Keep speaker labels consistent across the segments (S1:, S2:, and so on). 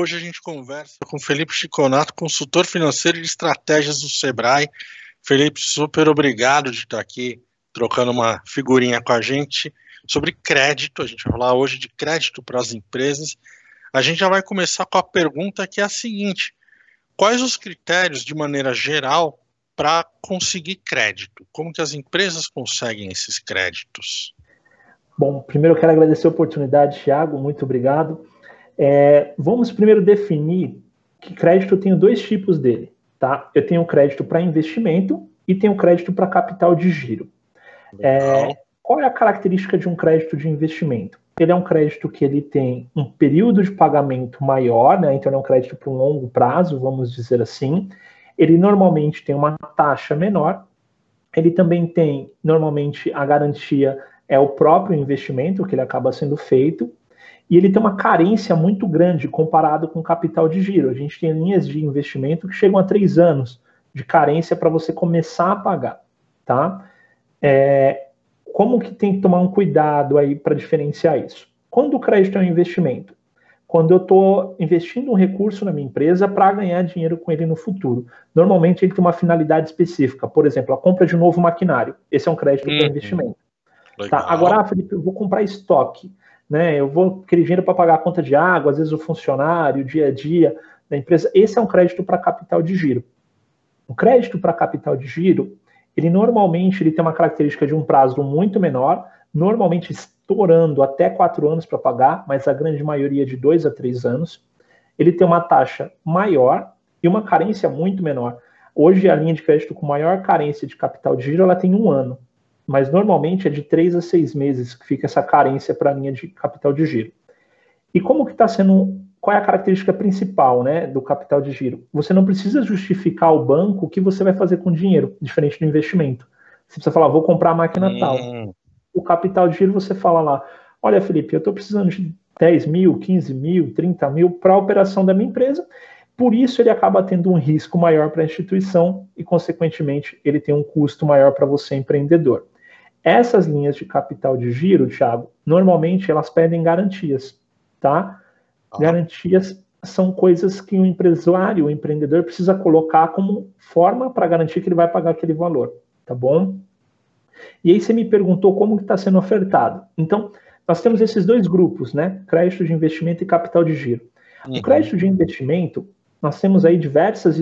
S1: Hoje a gente conversa com Felipe Chiconato, consultor financeiro de estratégias do Sebrae. Felipe, super obrigado de estar aqui trocando uma figurinha com a gente sobre crédito. A gente vai falar hoje de crédito para as empresas. A gente já vai começar com a pergunta que é a seguinte: quais os critérios, de maneira geral, para conseguir crédito? Como que as empresas conseguem esses créditos?
S2: Bom, primeiro eu quero agradecer a oportunidade, Thiago, muito obrigado. É, vamos primeiro definir que crédito eu tenho dois tipos dele, tá? Eu tenho crédito para investimento e tenho crédito para capital de giro. É, qual é a característica de um crédito de investimento? Ele é um crédito que ele tem um período de pagamento maior, né? Então ele é um crédito para um longo prazo, vamos dizer assim. Ele normalmente tem uma taxa menor. Ele também tem, normalmente, a garantia é o próprio investimento que ele acaba sendo feito. E ele tem uma carência muito grande comparado com capital de giro. A gente tem linhas de investimento que chegam a três anos de carência para você começar a pagar, tá? É, como que tem que tomar um cuidado aí para diferenciar isso? Quando o crédito é um investimento? Quando eu estou investindo um recurso na minha empresa para ganhar dinheiro com ele no futuro. Normalmente ele tem uma finalidade específica, por exemplo, a compra de um novo maquinário. Esse é um crédito uhum. para investimento. Tá? Agora, ah, Felipe, eu vou comprar estoque. Né? Eu vou querer dinheiro para pagar a conta de água, às vezes o funcionário, o dia a dia da empresa. Esse é um crédito para capital de giro. O crédito para capital de giro, ele normalmente ele tem uma característica de um prazo muito menor, normalmente estourando até quatro anos para pagar, mas a grande maioria de dois a três anos. Ele tem uma taxa maior e uma carência muito menor. Hoje, a linha de crédito com maior carência de capital de giro ela tem um ano, mas normalmente é de três a seis meses que fica essa carência para a linha de capital de giro. E como que está sendo qual é a característica principal né, do capital de giro? Você não precisa justificar ao banco o que você vai fazer com o dinheiro, diferente do investimento. Você precisa falar, vou comprar a máquina hum. tal. O capital de giro, você fala lá, olha, Felipe, eu estou precisando de 10 mil, 15 mil, 30 mil para a operação da minha empresa. Por isso, ele acaba tendo um risco maior para a instituição e, consequentemente, ele tem um custo maior para você, empreendedor. Essas linhas de capital de giro, Thiago, normalmente elas pedem garantias, tá? Ah. Garantias são coisas que o empresário, o empreendedor precisa colocar como forma para garantir que ele vai pagar aquele valor, tá bom? E aí você me perguntou como está sendo ofertado. Então, nós temos esses dois grupos, né? Crédito de investimento e capital de giro. Uhum. O crédito de investimento, nós temos aí diversas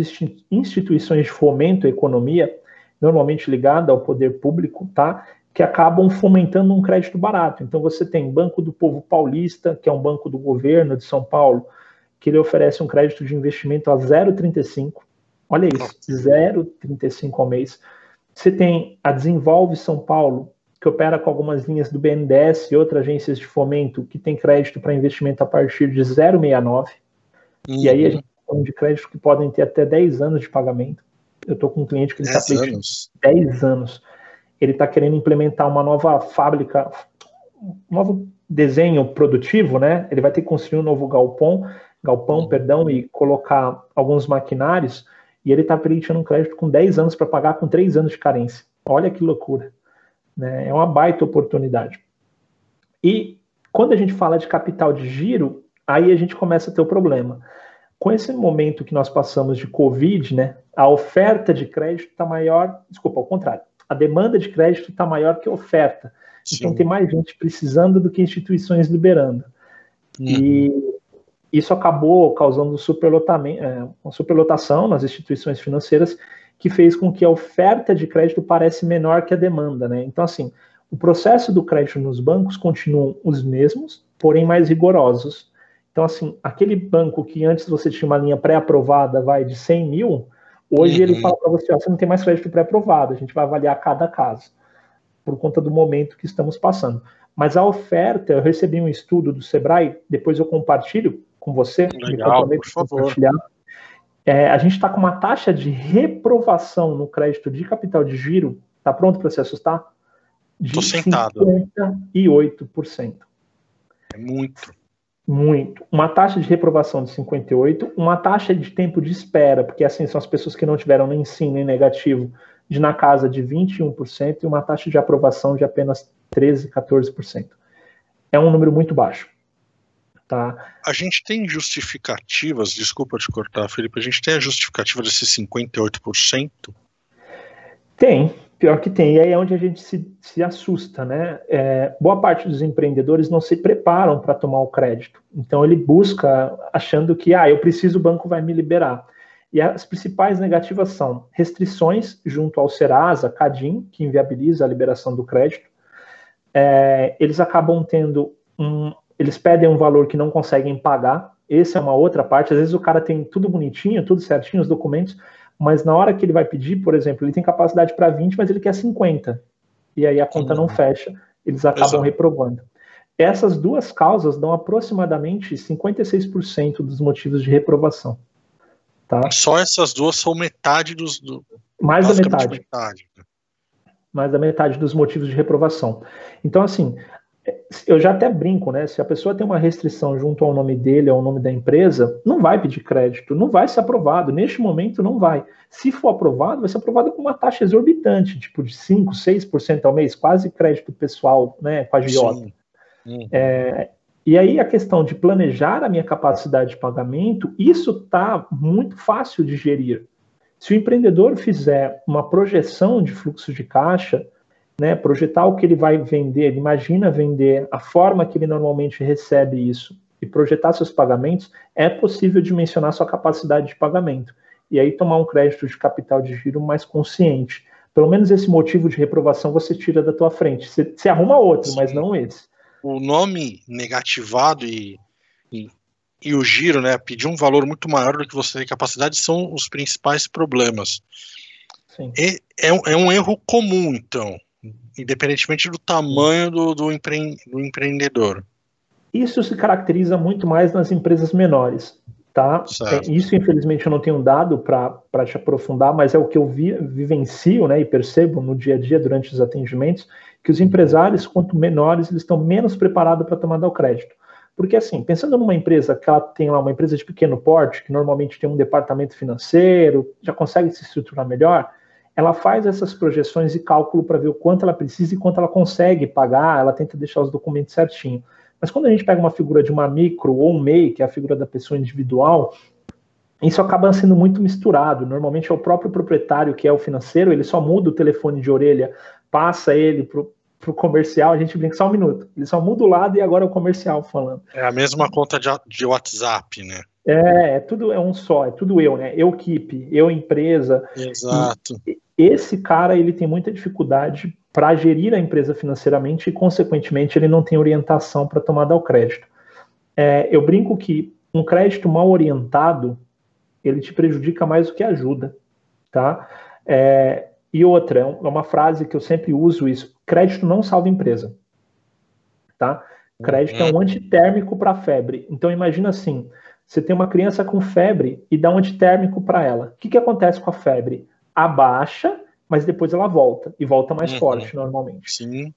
S2: instituições de fomento à economia, normalmente ligada ao poder público, tá? Que acabam fomentando um crédito barato. Então você tem Banco do Povo Paulista, que é um banco do governo de São Paulo, que ele oferece um crédito de investimento a 0,35. Olha isso, 0,35 ao mês. Você tem a Desenvolve São Paulo, que opera com algumas linhas do BNDES e outras agências de fomento que tem crédito para investimento a partir de 0,69. Uhum. E aí a gente está falando de crédito que podem ter até 10 anos de pagamento. Eu estou com um cliente que ele está pedindo 10 anos ele está querendo implementar uma nova fábrica, um novo desenho produtivo, né? Ele vai ter que construir um novo galpão, galpão, uhum. perdão, e colocar alguns maquinários, e ele está pedindo um crédito com 10 anos para pagar com 3 anos de carência. Olha que loucura. Né? É uma baita oportunidade. E quando a gente fala de capital de giro, aí a gente começa a ter o problema. Com esse momento que nós passamos de Covid, né, a oferta de crédito está maior, desculpa, ao contrário, a demanda de crédito está maior que a oferta. Sim. Então tem mais gente precisando do que instituições liberando. Uhum. E isso acabou causando é, uma superlotação nas instituições financeiras que fez com que a oferta de crédito pareça menor que a demanda, né? Então assim, o processo do crédito nos bancos continuam os mesmos, porém mais rigorosos. Então assim, aquele banco que antes você tinha uma linha pré-aprovada, vai de 100 mil, Hoje uhum. ele fala para você, ó, você não tem mais crédito pré-aprovado, a gente vai avaliar cada caso, por conta do momento que estamos passando. Mas a oferta, eu recebi um estudo do Sebrae, depois eu compartilho com você,
S1: Legal, me por favor. compartilhar.
S2: É, a gente está com uma taxa de reprovação no crédito de capital de giro, tá pronto para se assustar?
S1: De Tô sentado.
S2: 58%.
S1: É muito.
S2: Muito. Uma taxa de reprovação de 58, uma taxa de tempo de espera, porque assim são as pessoas que não tiveram nem sim nem negativo, de na casa de 21% e uma taxa de aprovação de apenas 13, 14%. É um número muito baixo. Tá?
S1: A gente tem justificativas, desculpa te cortar, Felipe, a gente tem a justificativa desses 58%?
S2: Tem, pior que tem. E aí é onde a gente se, se assusta, né? É, boa parte dos empreendedores não se preparam para tomar o crédito. Então ele busca achando que, ah, eu preciso, o banco vai me liberar. E as principais negativas são restrições junto ao Serasa, Cadim, que inviabiliza a liberação do crédito. É, eles acabam tendo um, eles pedem um valor que não conseguem pagar. Essa é uma outra parte. Às vezes o cara tem tudo bonitinho, tudo certinho, os documentos, mas na hora que ele vai pedir, por exemplo, ele tem capacidade para 20, mas ele quer 50. E aí a conta não fecha, eles acabam Exato. reprovando. Essas duas causas dão aproximadamente 56% dos motivos de reprovação. Tá?
S1: Só essas duas são metade dos. Do...
S2: Mais da metade. metade. Né? Mais da metade dos motivos de reprovação. Então, assim, eu já até brinco, né? Se a pessoa tem uma restrição junto ao nome dele, ao nome da empresa, não vai pedir crédito, não vai ser aprovado. Neste momento, não vai. Se for aprovado, vai ser aprovado com uma taxa exorbitante, tipo de 5, 6% ao mês, quase crédito pessoal, né? Com a Giota. Uhum. É, e aí a questão de planejar a minha capacidade de pagamento, isso está muito fácil de gerir. Se o empreendedor fizer uma projeção de fluxo de caixa, né, projetar o que ele vai vender, ele imagina vender, a forma que ele normalmente recebe isso e projetar seus pagamentos, é possível dimensionar sua capacidade de pagamento. E aí tomar um crédito de capital de giro mais consciente. Pelo menos esse motivo de reprovação você tira da tua frente. Você, você arruma outro, Sim. mas não esse.
S1: O nome negativado e, e, e, o giro, né, pedir um valor muito maior do que você tem capacidade são os principais problemas. Sim. E, é, é um erro comum, então independentemente do tamanho do, do, empre, do empreendedor.
S2: Isso se caracteriza muito mais nas empresas menores, tá? É, isso, infelizmente, eu não tenho dado para te aprofundar, mas é o que eu vi, vivencio né, e percebo no dia a dia durante os atendimentos, que os empresários, quanto menores, eles estão menos preparados para tomar o crédito. Porque, assim, pensando numa empresa que ela tem lá uma empresa de pequeno porte, que normalmente tem um departamento financeiro, já consegue se estruturar melhor, ela faz essas projeções e cálculo para ver o quanto ela precisa e quanto ela consegue pagar, ela tenta deixar os documentos certinho. Mas quando a gente pega uma figura de uma micro ou um MEI, que é a figura da pessoa individual, isso acaba sendo muito misturado. Normalmente é o próprio proprietário que é o financeiro, ele só muda o telefone de orelha, passa ele para o comercial, a gente brinca só um minuto. Ele só muda o lado e agora é o comercial falando.
S1: É a mesma conta de, de WhatsApp, né?
S2: É, é tudo é um só, é tudo eu, né? Eu equipe, eu empresa.
S1: Exato.
S2: E, esse cara ele tem muita dificuldade para gerir a empresa financeiramente e, consequentemente, ele não tem orientação para tomada ao crédito. É, eu brinco que um crédito mal orientado ele te prejudica mais do que ajuda, tá? É, e outra, é, uma frase que eu sempre uso isso: crédito não salva empresa, tá? Crédito uhum. é um antitérmico para febre. Então imagina assim: você tem uma criança com febre e dá um antitérmico para ela. O que, que acontece com a febre? Abaixa, mas depois ela volta e volta mais uhum. forte normalmente.
S1: Sim.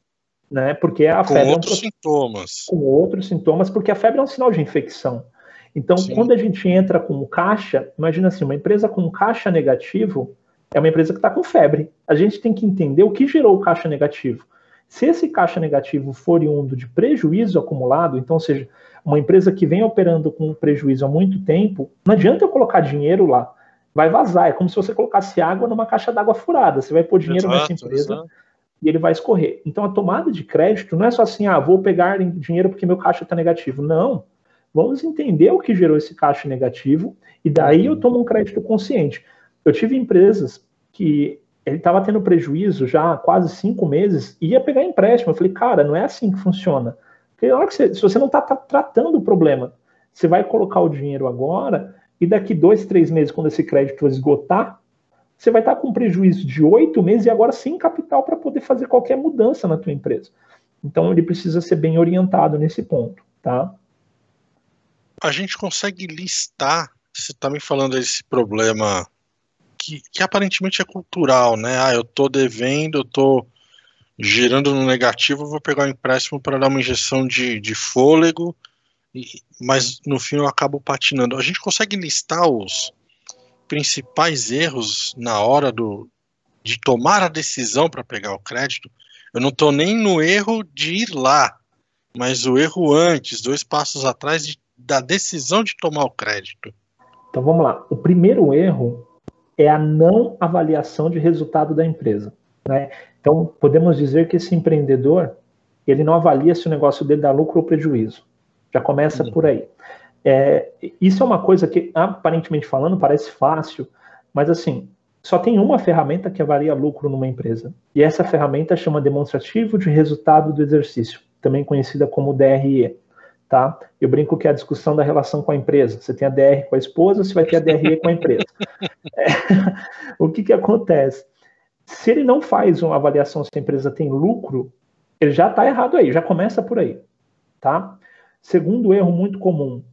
S2: Né? Porque a
S1: com
S2: febre
S1: outros
S2: é
S1: um... sintomas.
S2: Com outros sintomas, porque a febre é um sinal de infecção. Então, Sim. quando a gente entra com caixa, imagina assim, uma empresa com caixa negativo é uma empresa que está com febre. A gente tem que entender o que gerou o caixa negativo. Se esse caixa negativo for oriundo de prejuízo acumulado, então, ou seja, uma empresa que vem operando com prejuízo há muito tempo, não adianta eu colocar dinheiro lá vai vazar. É como se você colocasse água numa caixa d'água furada. Você vai pôr dinheiro exato, nessa empresa exato. e ele vai escorrer. Então a tomada de crédito não é só assim, ah, vou pegar dinheiro porque meu caixa está negativo. Não. Vamos entender o que gerou esse caixa negativo e daí eu tomo um crédito consciente. Eu tive empresas que ele estava tendo prejuízo já há quase cinco meses e ia pegar empréstimo. Eu falei, cara, não é assim que funciona. Porque hora que você, se você não está tá tratando o problema, você vai colocar o dinheiro agora e daqui dois, três meses, quando esse crédito esgotar, você vai estar com prejuízo de oito meses e agora sem capital para poder fazer qualquer mudança na tua empresa. Então ele precisa ser bem orientado nesse ponto, tá?
S1: A gente consegue listar, você está me falando desse problema que, que, aparentemente é cultural, né? Ah, eu estou devendo, eu estou girando no negativo, vou pegar um empréstimo para dar uma injeção de, de fôlego mas no fim eu acabo patinando. A gente consegue listar os principais erros na hora do, de tomar a decisão para pegar o crédito. Eu não estou nem no erro de ir lá, mas o erro antes, dois passos atrás, de da decisão de tomar o crédito?
S2: Então vamos lá. O primeiro erro é a não avaliação de resultado da empresa. Né? Então podemos dizer que esse empreendedor ele não avalia se o negócio dele dá lucro ou prejuízo. Já começa por aí. É, isso é uma coisa que, aparentemente falando, parece fácil, mas assim, só tem uma ferramenta que avalia lucro numa empresa. E essa ferramenta chama demonstrativo de resultado do exercício, também conhecida como DRE. Tá? Eu brinco que é a discussão da relação com a empresa. Você tem a DR com a esposa, você vai ter a DRE com a empresa. É, o que, que acontece? Se ele não faz uma avaliação se a empresa tem lucro, ele já está errado aí, já começa por aí. Tá? Segundo erro muito comum,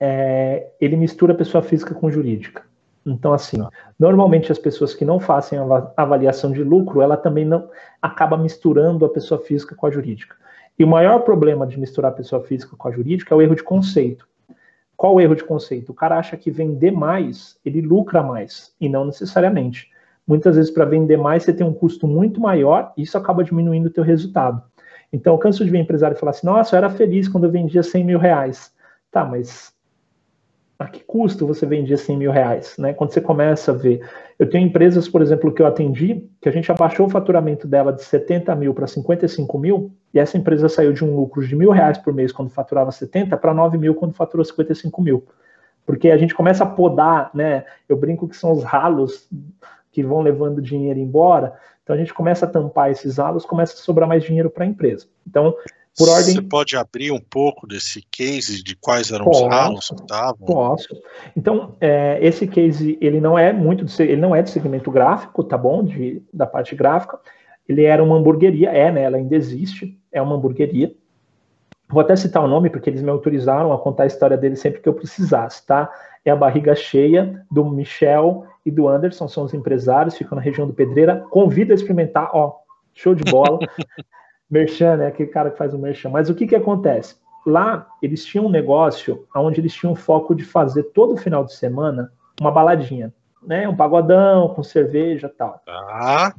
S2: é, ele mistura pessoa física com jurídica. Então, assim, normalmente as pessoas que não fazem avaliação de lucro, ela também não acaba misturando a pessoa física com a jurídica. E o maior problema de misturar a pessoa física com a jurídica é o erro de conceito. Qual o erro de conceito? O cara acha que vender mais, ele lucra mais, e não necessariamente. Muitas vezes, para vender mais, você tem um custo muito maior, e isso acaba diminuindo o teu resultado. Então, eu canso de ver empresário falar assim, nossa, eu era feliz quando eu vendia 100 mil reais. Tá, mas a que custo você vendia 100 mil reais? Né? Quando você começa a ver. Eu tenho empresas, por exemplo, que eu atendi, que a gente abaixou o faturamento dela de 70 mil para 55 mil, e essa empresa saiu de um lucro de mil reais por mês quando faturava 70 para 9 mil quando faturou 55 mil. Porque a gente começa a podar, né? Eu brinco que são os ralos que vão levando dinheiro embora. Então a gente começa a tampar esses ralos, começa a sobrar mais dinheiro para a empresa. Então, por ordem.
S1: Você pode abrir um pouco desse case de quais eram posso, os ralos que estavam?
S2: Posso. Então, é, esse case ele não é muito, de, ele não é de segmento gráfico, tá bom? De, da parte gráfica. Ele era uma hamburgueria, é, né? Ela ainda existe, é uma hamburgueria. Vou até citar o nome porque eles me autorizaram a contar a história dele sempre que eu precisasse, tá? É a barriga cheia do Michel e do Anderson, são os empresários, ficam na região do Pedreira. Convido a experimentar, ó, show de bola. merchan, né? Aquele cara que faz o merchan. Mas o que que acontece? Lá, eles tinham um negócio onde eles tinham foco de fazer todo final de semana uma baladinha, né? Um pagodão com cerveja e tal.
S1: Ah.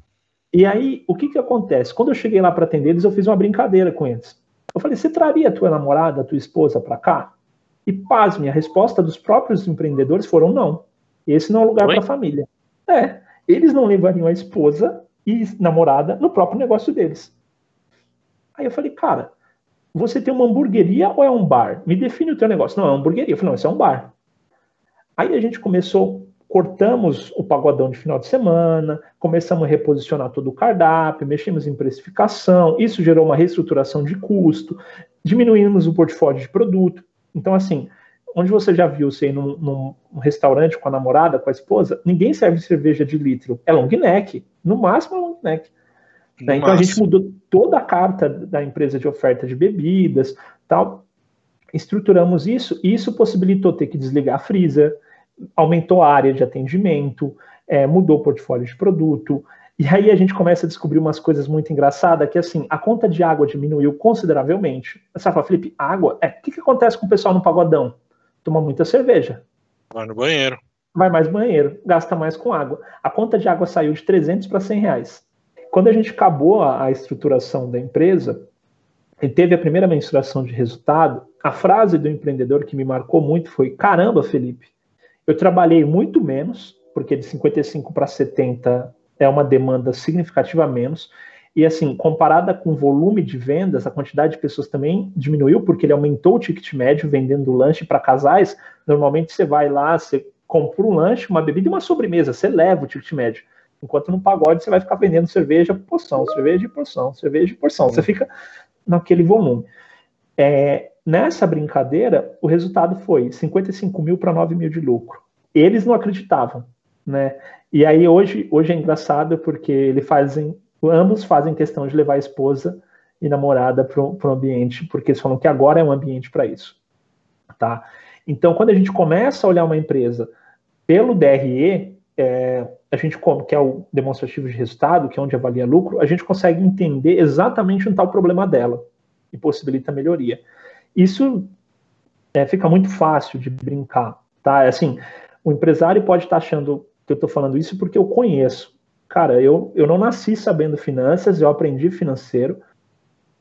S2: E aí, o que que acontece? Quando eu cheguei lá para atender eles, eu fiz uma brincadeira com eles. Eu falei, você traria a tua namorada, a tua esposa para cá? E pasme, a resposta dos próprios empreendedores foram não. Esse não é um lugar para família. É, eles não levariam a esposa e namorada no próprio negócio deles. Aí eu falei, cara, você tem uma hamburgueria ou é um bar? Me define o teu negócio. Não, é uma hamburgueria. Eu falei, não, isso é um bar. Aí a gente começou, cortamos o pagodão de final de semana, começamos a reposicionar todo o cardápio, mexemos em precificação, isso gerou uma reestruturação de custo, diminuímos o portfólio de produto. Então, assim, onde você já viu você ir num, num, restaurante com a namorada, com a esposa, ninguém serve cerveja de litro. É long neck. No máximo é long neck. Né? Então a gente mudou toda a carta da empresa de oferta de bebidas, tal. Estruturamos isso e isso possibilitou ter que desligar a freezer, aumentou a área de atendimento, é, mudou o portfólio de produto. E aí a gente começa a descobrir umas coisas muito engraçadas, que assim, a conta de água diminuiu consideravelmente. Você fala, Felipe, água? É, o que, que acontece com o pessoal no pagodão? Toma muita cerveja.
S1: Vai no banheiro.
S2: Vai mais banheiro, gasta mais com água. A conta de água saiu de 300 para 100 reais. Quando a gente acabou a, a estruturação da empresa e teve a primeira mensuração de resultado, a frase do empreendedor que me marcou muito foi: Caramba, Felipe, eu trabalhei muito menos, porque de 55 para 70 é uma demanda significativa menos. E assim, comparada com o volume de vendas, a quantidade de pessoas também diminuiu, porque ele aumentou o ticket médio vendendo lanche para casais. Normalmente você vai lá, você compra um lanche, uma bebida e uma sobremesa, você leva o ticket médio. Enquanto no pagode você vai ficar vendendo cerveja por porção, cerveja de porção, cerveja de porção. Você fica naquele volume. É, nessa brincadeira, o resultado foi 55 mil para 9 mil de lucro. Eles não acreditavam, né? E aí hoje, hoje é engraçado porque eles fazem, ambos fazem questão de levar a esposa e namorada para o ambiente, porque eles falam que agora é um ambiente para isso, tá? Então, quando a gente começa a olhar uma empresa pelo DRE, é, a gente, que é o demonstrativo de resultado, que é onde avalia lucro, a gente consegue entender exatamente onde está o problema dela e possibilita melhoria. Isso é, fica muito fácil de brincar, tá? É assim, o empresário pode estar tá achando que eu estou falando isso porque eu conheço. Cara, eu, eu não nasci sabendo finanças, eu aprendi financeiro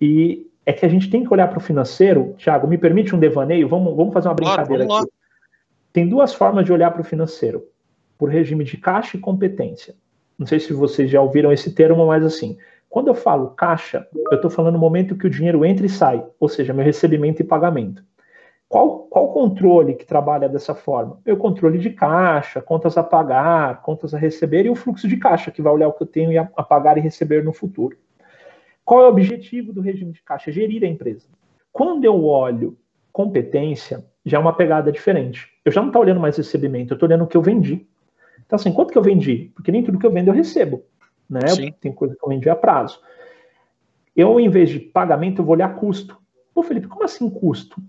S2: e é que a gente tem que olhar para o financeiro. Tiago, me permite um devaneio? Vamos, vamos fazer uma brincadeira claro, aqui. Tem duas formas de olhar para o financeiro: por regime de caixa e competência. Não sei se vocês já ouviram esse termo, mas assim, quando eu falo caixa, eu estou falando no momento que o dinheiro entra e sai, ou seja, meu recebimento e pagamento. Qual, qual controle que trabalha dessa forma? O controle de caixa, contas a pagar, contas a receber e o fluxo de caixa, que vai olhar o que eu tenho a pagar e receber no futuro. Qual é o objetivo do regime de caixa? Gerir a empresa. Quando eu olho competência, já é uma pegada diferente. Eu já não estou olhando mais recebimento, eu estou olhando o que eu vendi. Então, assim, quanto que eu vendi? Porque nem tudo que eu vendo eu recebo. Né? Tem coisa que eu vendi a prazo. Eu, em vez de pagamento, eu vou olhar custo. Pô, Felipe, como assim custo?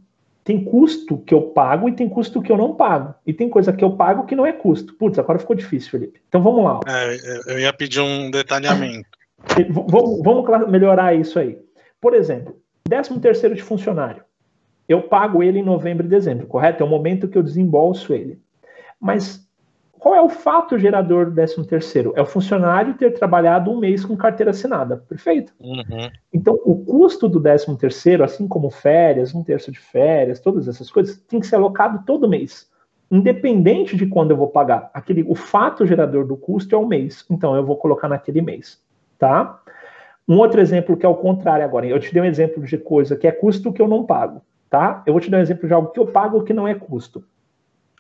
S2: Tem custo que eu pago e tem custo que eu não pago. E tem coisa que eu pago que não é custo. Putz, agora ficou difícil, Felipe. Então vamos lá.
S1: É, eu ia pedir um detalhamento.
S2: Vamos, vamos melhorar isso aí. Por exemplo, 13 terceiro de funcionário. Eu pago ele em novembro e dezembro, correto? É o momento que eu desembolso ele. Mas qual é o fato gerador do 13 terceiro? É o funcionário ter trabalhado um mês com carteira assinada, perfeito? Uhum. Então, o custo do 13 terceiro, assim como férias, um terço de férias, todas essas coisas, tem que ser alocado todo mês, independente de quando eu vou pagar. Aquele, o fato gerador do custo é o mês, então eu vou colocar naquele mês, tá? Um outro exemplo que é o contrário agora, eu te dei um exemplo de coisa que é custo que eu não pago, tá? Eu vou te dar um exemplo de algo que eu pago que não é custo.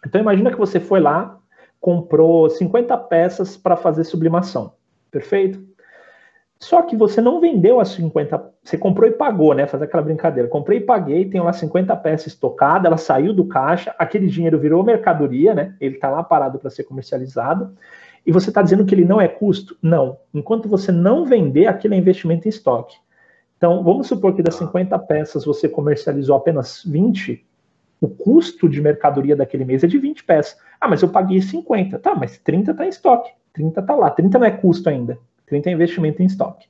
S2: Então imagina que você foi lá, comprou 50 peças para fazer sublimação. Perfeito? Só que você não vendeu as 50, você comprou e pagou, né? Fazer aquela brincadeira. Comprei e paguei, tenho lá 50 peças estocadas, ela saiu do caixa, aquele dinheiro virou mercadoria, né? Ele está lá parado para ser comercializado. E você está dizendo que ele não é custo? Não. Enquanto você não vender, aquele é investimento em estoque. Então, vamos supor que das 50 peças você comercializou apenas 20, o custo de mercadoria daquele mês é de 20 peças. Ah, mas eu paguei 50. Tá, mas 30 está em estoque. 30 está lá. 30 não é custo ainda. 30 é investimento em estoque.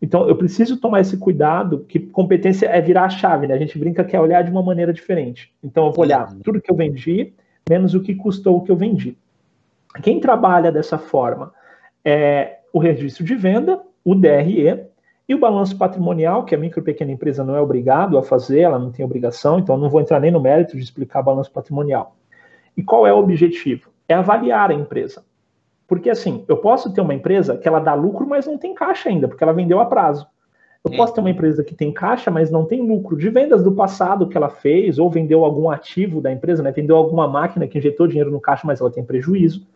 S2: Então, eu preciso tomar esse cuidado, que competência é virar a chave, né? A gente brinca que é olhar de uma maneira diferente. Então, eu vou olhar uhum. tudo que eu vendi, menos o que custou o que eu vendi. Quem trabalha dessa forma é o registro de venda, o DRE, e o balanço patrimonial, que a micro e pequena empresa não é obrigado a fazer, ela não tem obrigação, então não vou entrar nem no mérito de explicar balanço patrimonial. E qual é o objetivo? É avaliar a empresa. Porque assim, eu posso ter uma empresa que ela dá lucro, mas não tem caixa ainda, porque ela vendeu a prazo. Eu posso ter uma empresa que tem caixa, mas não tem lucro de vendas do passado que ela fez, ou vendeu algum ativo da empresa, né? Vendeu alguma máquina que injetou dinheiro no caixa, mas ela tem prejuízo.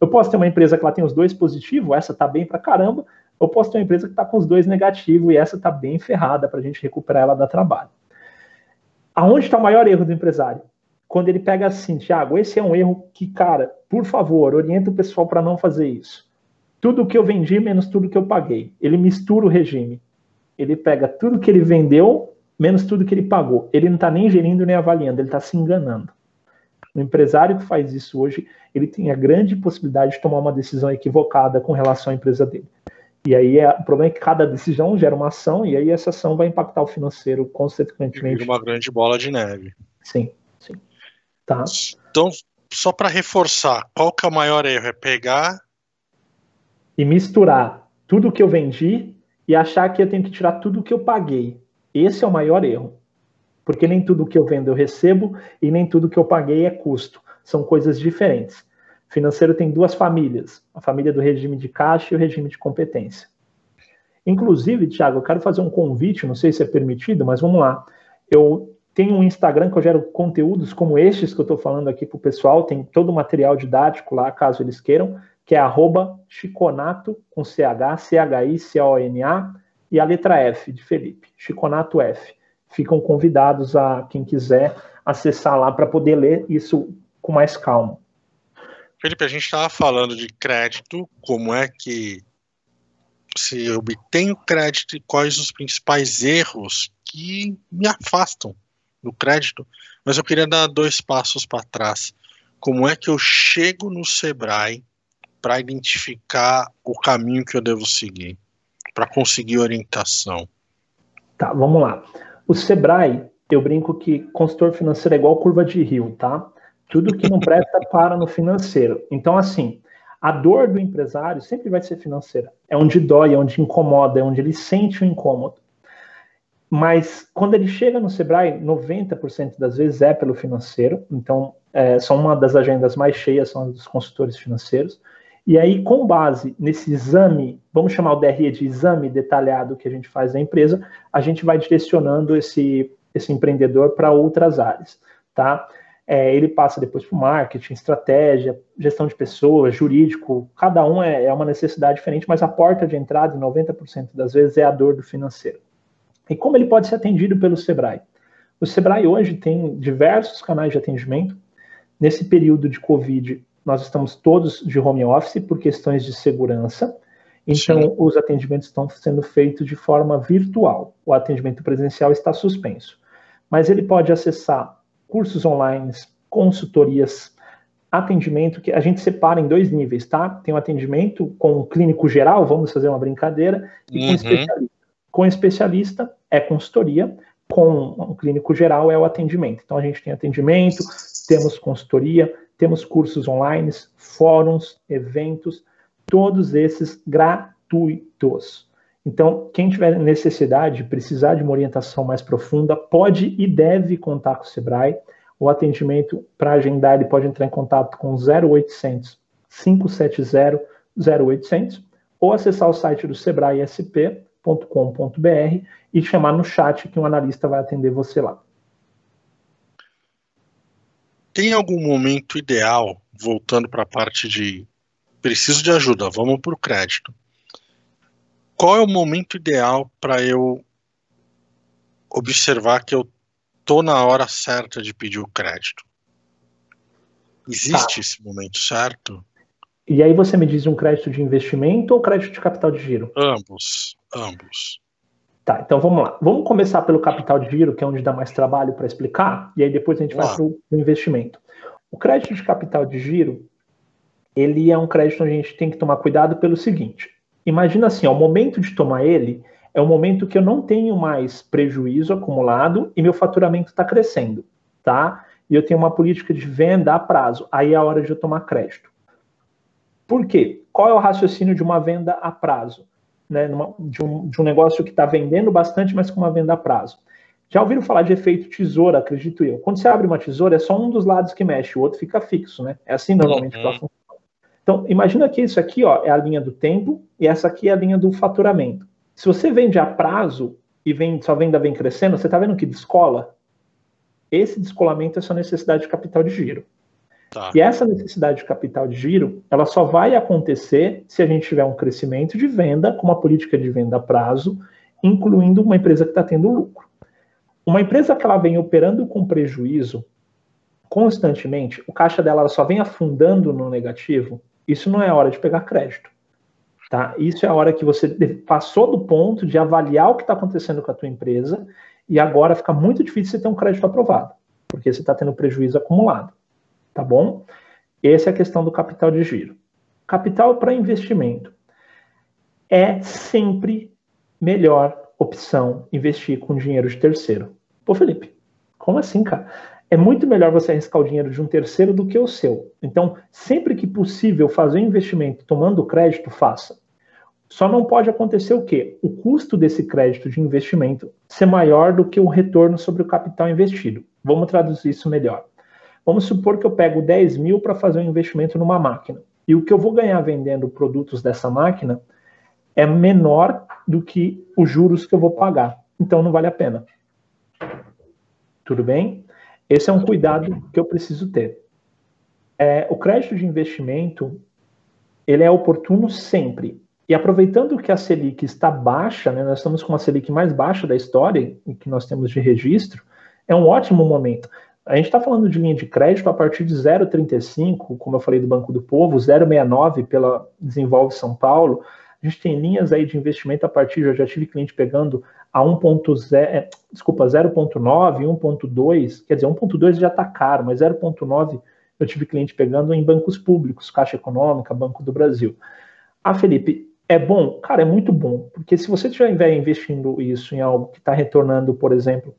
S2: Eu posso ter uma empresa que ela tem os dois positivos, essa tá bem pra caramba. Eu posso ter uma empresa que tá com os dois negativos e essa tá bem ferrada para a gente recuperar ela da trabalho. Aonde está o maior erro do empresário? quando ele pega assim, Thiago, esse é um erro que, cara, por favor, orienta o pessoal para não fazer isso. Tudo que eu vendi menos tudo que eu paguei. Ele mistura o regime. Ele pega tudo que ele vendeu menos tudo que ele pagou. Ele não está nem gerindo nem avaliando, ele está se enganando. O empresário que faz isso hoje, ele tem a grande possibilidade de tomar uma decisão equivocada com relação à empresa dele. E aí é, o problema é que cada decisão gera uma ação e aí essa ação vai impactar o financeiro consequentemente.
S1: uma grande bola de neve.
S2: Sim. Tá.
S1: Então, só para reforçar, qual que é o maior erro? É pegar
S2: e misturar tudo que eu vendi e achar que eu tenho que tirar tudo que eu paguei. Esse é o maior erro. Porque nem tudo que eu vendo eu recebo e nem tudo que eu paguei é custo. São coisas diferentes. Financeiro tem duas famílias: a família do regime de caixa e o regime de competência. Inclusive, Thiago, eu quero fazer um convite, não sei se é permitido, mas vamos lá. Eu tem um Instagram que eu gero conteúdos como estes que eu estou falando aqui para o pessoal, tem todo o material didático lá, caso eles queiram, que é arroba chiconato, com CH, C-H-I-C-O-N-A, e a letra F de Felipe, Chiconato F. Ficam convidados a quem quiser acessar lá para poder ler isso com mais calma.
S1: Felipe, a gente estava falando de crédito, como é que se obtém o crédito e quais os principais erros que me afastam no crédito, mas eu queria dar dois passos para trás. Como é que eu chego no Sebrae para identificar o caminho que eu devo seguir, para conseguir orientação?
S2: Tá, vamos lá. O Sebrae, eu brinco que consultor financeiro é igual curva de rio, tá? Tudo que não presta para no financeiro. Então, assim, a dor do empresário sempre vai ser financeira. É onde dói, é onde incomoda, é onde ele sente o incômodo. mas quando ele chega no Sebrae, 90% das vezes é pelo financeiro, então é, são uma das agendas mais cheias, são dos consultores financeiros. E aí, com base nesse exame, vamos chamar o DRE de exame detalhado que a gente faz na empresa, a gente vai direcionando esse, esse empreendedor para outras áreas, tá? É, ele passa depois para o marketing, estratégia, gestão de pessoas, jurídico, cada um é, é uma necessidade diferente, mas a porta de entrada, 90% das vezes, é a dor do financeiro. E como ele pode ser atendido pelo Sebrae? O Sebrae hoje tem diversos canais de atendimento. Nesse período de Covid, nós estamos todos de home office por questões de segurança. Então, Sim. os atendimentos estão sendo feitos de forma virtual. O atendimento presencial está suspenso. Mas ele pode acessar cursos online, consultorias, atendimento que a gente separa em dois níveis, tá? Tem o um atendimento com o clínico geral, vamos fazer uma brincadeira, e com uhum. especialista. Com especialista é consultoria, com o clínico geral é o atendimento. Então a gente tem atendimento, temos consultoria, temos cursos online, fóruns, eventos, todos esses gratuitos. Então, quem tiver necessidade, precisar de uma orientação mais profunda, pode e deve contar com o Sebrae. O atendimento para agendar, ele pode entrar em contato com 0800 570 0800 ou acessar o site do sebraesp.com.br e chamar no chat que um analista vai atender você lá.
S1: Tem algum momento ideal, voltando para a parte de preciso de ajuda, vamos para o crédito. Qual é o momento ideal para eu observar que eu tô na hora certa de pedir o crédito? Existe tá. esse momento certo?
S2: E aí você me diz um crédito de investimento ou crédito de capital de giro?
S1: Ambos, ambos.
S2: Tá, então vamos lá. Vamos começar pelo capital de giro, que é onde dá mais trabalho para explicar, e aí depois a gente vai para o investimento. O crédito de capital de giro, ele é um crédito onde a gente tem que tomar cuidado pelo seguinte. Imagina assim, ó, o momento de tomar ele é o momento que eu não tenho mais prejuízo acumulado e meu faturamento está crescendo, tá? E eu tenho uma política de venda a prazo. Aí é a hora de eu tomar crédito. Por quê? Qual é o raciocínio de uma venda a prazo? né, numa, de, um, de um negócio que está vendendo bastante, mas com uma venda a prazo. Já ouviram falar de efeito tesoura, acredito eu. Quando você abre uma tesoura, é só um dos lados que mexe, o outro fica fixo, né? É assim normalmente uhum. que ela funciona. Então, imagina que isso aqui ó, é a linha do tempo e essa aqui é a linha do faturamento. Se você vende a prazo e vem, sua venda vem crescendo, você está vendo que descola? Esse descolamento é sua necessidade de capital de giro. Tá. E essa necessidade de capital de giro, ela só vai acontecer se a gente tiver um crescimento de venda com uma política de venda a prazo, incluindo uma empresa que está tendo lucro. Uma empresa que ela vem operando com prejuízo constantemente, o caixa dela só vem afundando no negativo, isso não é hora de pegar crédito. Tá? Isso é a hora que você passou do ponto de avaliar o que está acontecendo com a tua empresa e agora fica muito difícil você ter um crédito aprovado, porque você está tendo prejuízo acumulado tá bom? Essa é a questão do capital de giro. Capital para investimento. É sempre melhor opção investir com dinheiro de terceiro. Pô, Felipe, como assim, cara? É muito melhor você arriscar o dinheiro de um terceiro do que o seu. Então, sempre que possível fazer um investimento tomando crédito, faça. Só não pode acontecer o quê? O custo desse crédito de investimento ser maior do que o retorno sobre o capital investido. Vamos traduzir isso melhor. Vamos supor que eu pego 10 mil para fazer um investimento numa máquina. E o que eu vou ganhar vendendo produtos dessa máquina é menor do que os juros que eu vou pagar. Então não vale a pena. Tudo bem? Esse é um cuidado que eu preciso ter. É, o crédito de investimento ele é oportuno sempre. E aproveitando que a Selic está baixa, né, nós estamos com a Selic mais baixa da história, e que nós temos de registro, é um ótimo momento. A gente está falando de linha de crédito a partir de 0,35, como eu falei do Banco do Povo, 0,69 pela Desenvolve São Paulo. A gente tem linhas aí de investimento a partir, já, já tive cliente pegando a 1.0, é, desculpa, 0.9, 1.2, quer dizer, 1.2 já está caro, mas 0.9 eu tive cliente pegando em bancos públicos, Caixa Econômica, Banco do Brasil. Ah, Felipe, é bom? Cara, é muito bom, porque se você estiver investindo isso em algo que está retornando, por exemplo,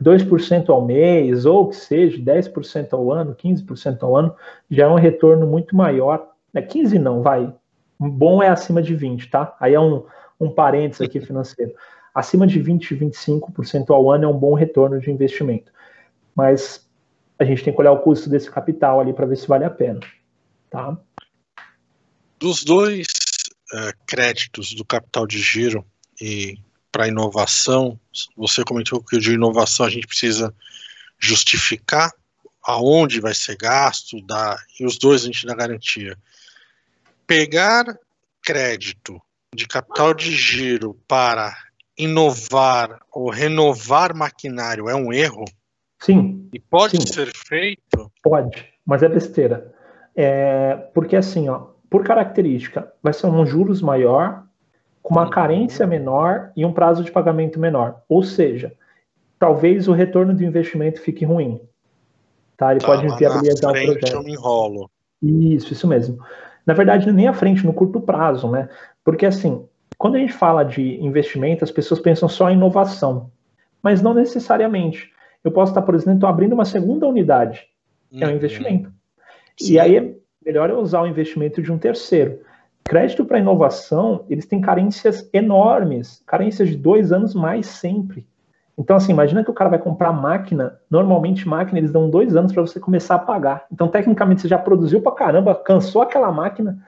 S2: 2% ao mês, ou que seja, 10% ao ano, 15% ao ano, já é um retorno muito maior. É 15 não, vai. Bom é acima de 20, tá? Aí é um, um parênteses aqui financeiro. Acima de 20, 25% ao ano é um bom retorno de investimento. Mas a gente tem que olhar o custo desse capital ali para ver se vale a pena. Tá?
S1: Dos dois uh, créditos do capital de giro e para inovação, você comentou que o de inovação a gente precisa justificar aonde vai ser gasto, dá, e os dois a gente dá garantia. Pegar crédito de capital de giro para inovar ou renovar maquinário é um erro?
S2: Sim.
S1: E pode
S2: sim.
S1: ser feito?
S2: Pode, mas é besteira. É, porque assim, ó, por característica, vai ser um juros maior, com uma carência menor e um prazo de pagamento menor. Ou seja, talvez o retorno do investimento fique ruim. Tá? Ele tá, pode inviabilizar o projeto. Eu
S1: me enrolo.
S2: Isso, isso mesmo. Na verdade, nem à frente, no curto prazo, né? Porque assim, quando a gente fala de investimento, as pessoas pensam só em inovação, mas não necessariamente. Eu posso estar, por exemplo, abrindo uma segunda unidade, é um uhum. investimento. Sim. E aí é melhor eu usar o investimento de um terceiro. Crédito para inovação, eles têm carências enormes, carências de dois anos mais sempre. Então, assim, imagina que o cara vai comprar máquina. Normalmente, máquina, eles dão dois anos para você começar a pagar. Então, tecnicamente, você já produziu para caramba, cansou aquela máquina,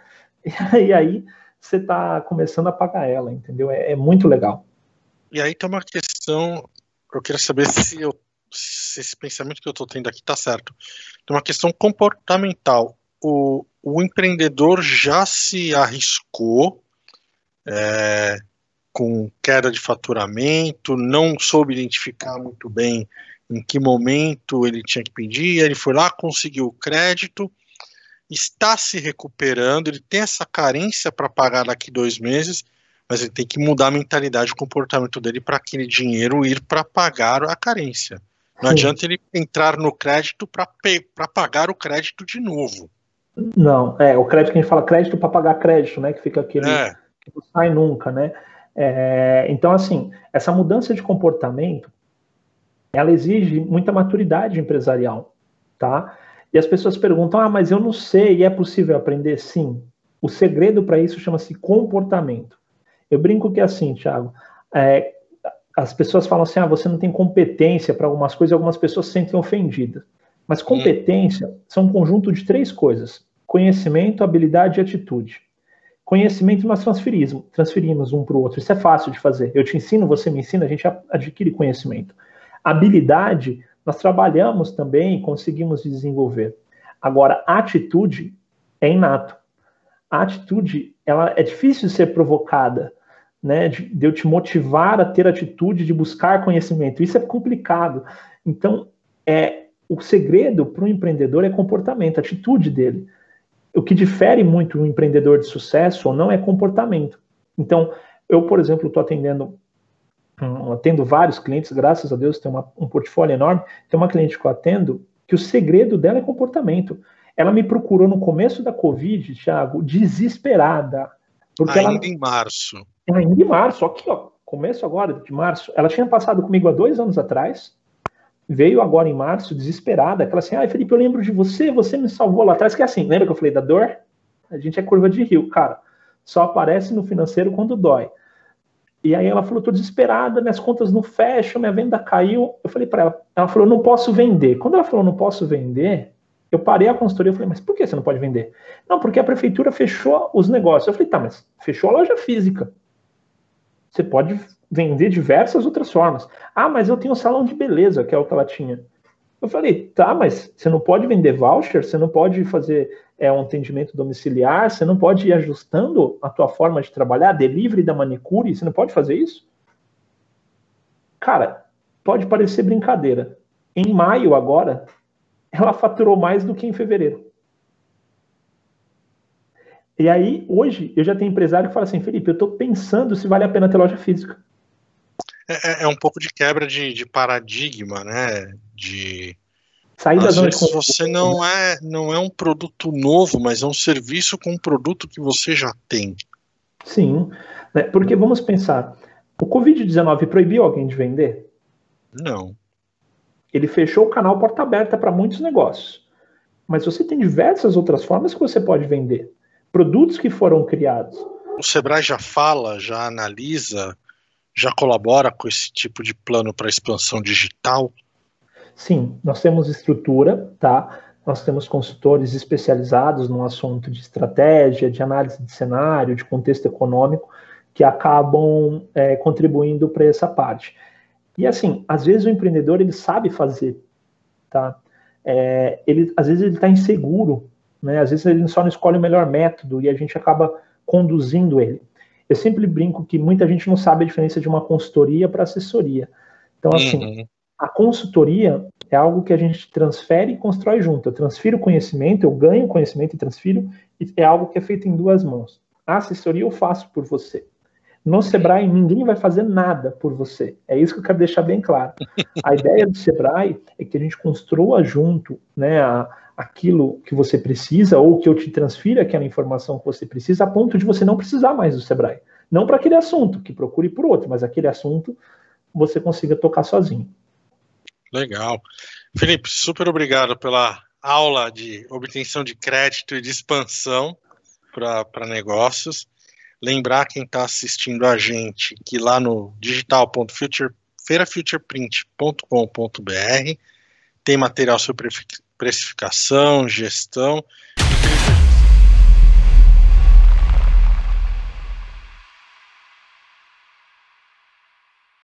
S2: e aí você está começando a pagar ela, entendeu? É, é, muito legal.
S1: E aí tem uma questão, eu queria saber se, eu, se esse pensamento que eu estou tendo aqui está certo. Tem uma questão comportamental. O, o empreendedor já se arriscou é, com queda de faturamento, não soube identificar muito bem em que momento ele tinha que pedir, ele foi lá, conseguiu o crédito, está se recuperando, ele tem essa carência para pagar daqui dois meses, mas ele tem que mudar a mentalidade, o comportamento dele para aquele dinheiro ir para pagar a carência. Não Sim. adianta ele entrar no crédito para pagar o crédito de novo.
S2: Não, é o crédito que a gente fala crédito para pagar crédito, né? Que fica aquele é. que não sai nunca, né? É, então, assim, essa mudança de comportamento, ela exige muita maturidade empresarial, tá? E as pessoas perguntam, ah, mas eu não sei, e é possível aprender? Sim. O segredo para isso chama-se comportamento. Eu brinco que é assim, Thiago, é, as pessoas falam assim, ah, você não tem competência para algumas coisas, e algumas pessoas se sentem ofendidas. Mas competência são um conjunto de três coisas: conhecimento, habilidade e atitude. Conhecimento nós transferimos, transferimos um para o outro. Isso é fácil de fazer. Eu te ensino, você me ensina, a gente adquire conhecimento. Habilidade, nós trabalhamos também e conseguimos desenvolver. Agora, atitude é inato. A atitude, ela é difícil de ser provocada, né? De, de eu te motivar a ter atitude de buscar conhecimento. Isso é complicado. Então, é o segredo para o empreendedor é comportamento, atitude dele o que difere muito um empreendedor de sucesso ou não é comportamento. Então, eu, por exemplo, estou atendendo, um, atendo vários clientes, graças a Deus, tem uma, um portfólio enorme. Tem uma cliente que eu atendo que o segredo dela é comportamento. Ela me procurou no começo da Covid, Thiago, desesperada.
S1: Porque ainda ela, em março.
S2: Ainda em março, aqui, ó, começo agora de março. Ela tinha passado comigo há dois anos atrás, veio agora em março, desesperada, aquela assim, ai, ah, Felipe, eu lembro de você, você me salvou lá atrás, que é assim, lembra que eu falei da dor? A gente é curva de rio, cara, só aparece no financeiro quando dói. E aí ela falou, tô desesperada, minhas contas não fecham, minha venda caiu. Eu falei para ela, ela falou, não posso vender. Quando ela falou, não posso vender, eu parei a consultoria, eu falei, mas por que você não pode vender? Não, porque a prefeitura fechou os negócios. Eu falei, tá, mas fechou a loja física. Você pode vender diversas outras formas. Ah, mas eu tenho um salão de beleza, que é o que ela tinha. Eu falei, tá, mas você não pode vender voucher, você não pode fazer é, um atendimento domiciliar, você não pode ir ajustando a tua forma de trabalhar, delivery da manicure, você não pode fazer isso? Cara, pode parecer brincadeira. Em maio agora, ela faturou mais do que em fevereiro. E aí, hoje, eu já tenho empresário que fala assim, Felipe, eu estou pensando se vale a pena ter loja física.
S1: É, é, é um pouco de quebra de, de paradigma, né? De
S2: sair da zona
S1: de você não é não é um produto novo, mas é um serviço com um produto que você já tem.
S2: Sim, né? porque vamos pensar, o Covid-19 proibiu alguém de vender?
S1: Não.
S2: Ele fechou o canal porta aberta para muitos negócios. Mas você tem diversas outras formas que você pode vender. Produtos que foram criados.
S1: O Sebrae já fala, já analisa já colabora com esse tipo de plano para expansão digital?
S2: Sim, nós temos estrutura, tá? Nós temos consultores especializados no assunto de estratégia, de análise de cenário, de contexto econômico, que acabam é, contribuindo para essa parte. E assim, às vezes o empreendedor ele sabe fazer, tá? É, ele, às vezes ele está inseguro, né? Às vezes ele só não escolhe o melhor método e a gente acaba conduzindo ele. Eu sempre brinco que muita gente não sabe a diferença de uma consultoria para assessoria. Então, assim, uhum. A consultoria é algo que a gente transfere e constrói junto. Eu transfiro conhecimento, eu ganho conhecimento e transfiro, e é algo que é feito em duas mãos. A assessoria eu faço por você. No Sebrae, ninguém vai fazer nada por você. É isso que eu quero deixar bem claro. A ideia do Sebrae é que a gente construa junto né, a, aquilo que você precisa, ou que eu te transfira aquela informação que você precisa, a ponto de você não precisar mais do Sebrae. Não para aquele assunto, que procure por outro, mas aquele assunto você consiga tocar sozinho.
S1: Legal. Felipe, super obrigado pela aula de obtenção de crédito e de expansão para negócios. Lembrar quem está assistindo a gente que lá no digital.feirafutureprint.com.br tem material sobre precificação, gestão.